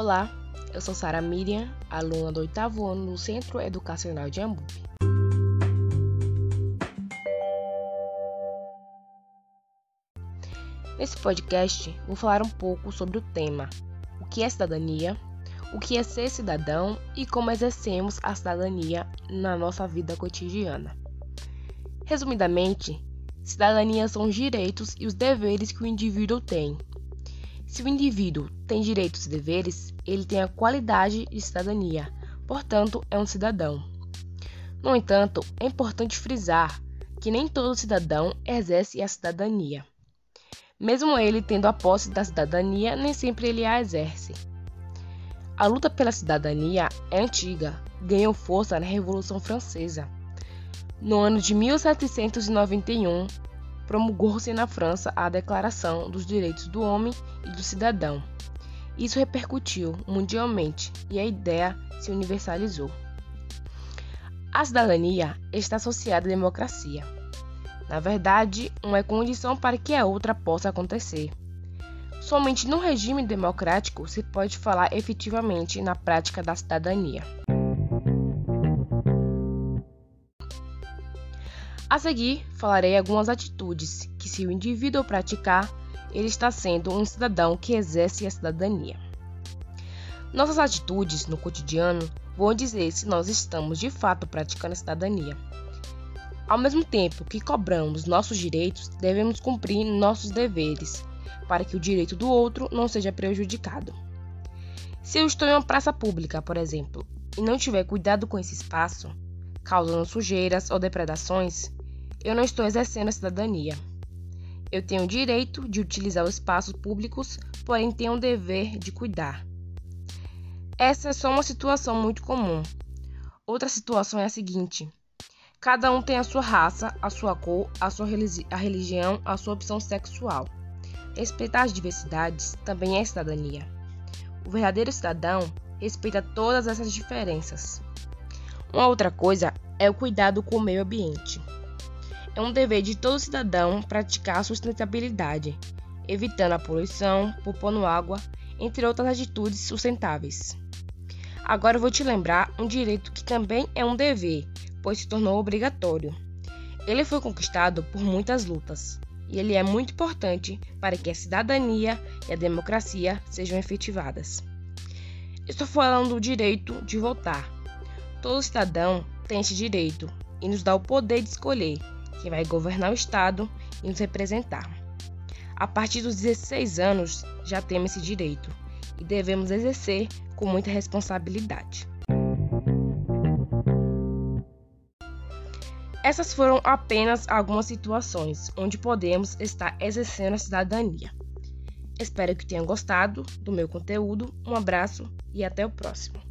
Olá, eu sou Sara Miriam, aluna do oitavo ano do Centro Educacional de Ambupe. Nesse podcast, vou falar um pouco sobre o tema: o que é cidadania, o que é ser cidadão e como exercemos a cidadania na nossa vida cotidiana. Resumidamente, cidadania são os direitos e os deveres que o indivíduo tem. Se o indivíduo tem direitos e deveres, ele tem a qualidade de cidadania, portanto, é um cidadão. No entanto, é importante frisar que nem todo cidadão exerce a cidadania. Mesmo ele tendo a posse da cidadania, nem sempre ele a exerce. A luta pela cidadania é antiga, ganhou força na Revolução Francesa. No ano de 1791, promulgou-se na França a Declaração dos Direitos do Homem e do Cidadão. Isso repercutiu mundialmente e a ideia se universalizou. A cidadania está associada à democracia. Na verdade, uma é condição para que a outra possa acontecer. Somente no regime democrático se pode falar efetivamente na prática da cidadania. A seguir, falarei algumas atitudes que, se o indivíduo praticar, ele está sendo um cidadão que exerce a cidadania. Nossas atitudes no cotidiano vão dizer se nós estamos de fato praticando a cidadania. Ao mesmo tempo que cobramos nossos direitos, devemos cumprir nossos deveres, para que o direito do outro não seja prejudicado. Se eu estou em uma praça pública, por exemplo, e não tiver cuidado com esse espaço, causando sujeiras ou depredações, eu não estou exercendo a cidadania. Eu tenho o direito de utilizar os espaços públicos, porém tenho o dever de cuidar. Essa é só uma situação muito comum. Outra situação é a seguinte: cada um tem a sua raça, a sua cor, a sua religi a religião, a sua opção sexual. Respeitar as diversidades também é cidadania. O verdadeiro cidadão respeita todas essas diferenças. Uma outra coisa é o cuidado com o meio ambiente. É um dever de todo cidadão praticar a sustentabilidade, evitando a poluição, poupando água, entre outras atitudes sustentáveis. Agora vou te lembrar um direito que também é um dever, pois se tornou obrigatório. Ele foi conquistado por muitas lutas e ele é muito importante para que a cidadania e a democracia sejam efetivadas. Estou falando do direito de votar. Todo cidadão tem esse direito e nos dá o poder de escolher quem vai governar o Estado e nos representar. A partir dos 16 anos já temos esse direito e devemos exercer com muita responsabilidade. Essas foram apenas algumas situações onde podemos estar exercendo a cidadania. Espero que tenham gostado do meu conteúdo. Um abraço e até o próximo.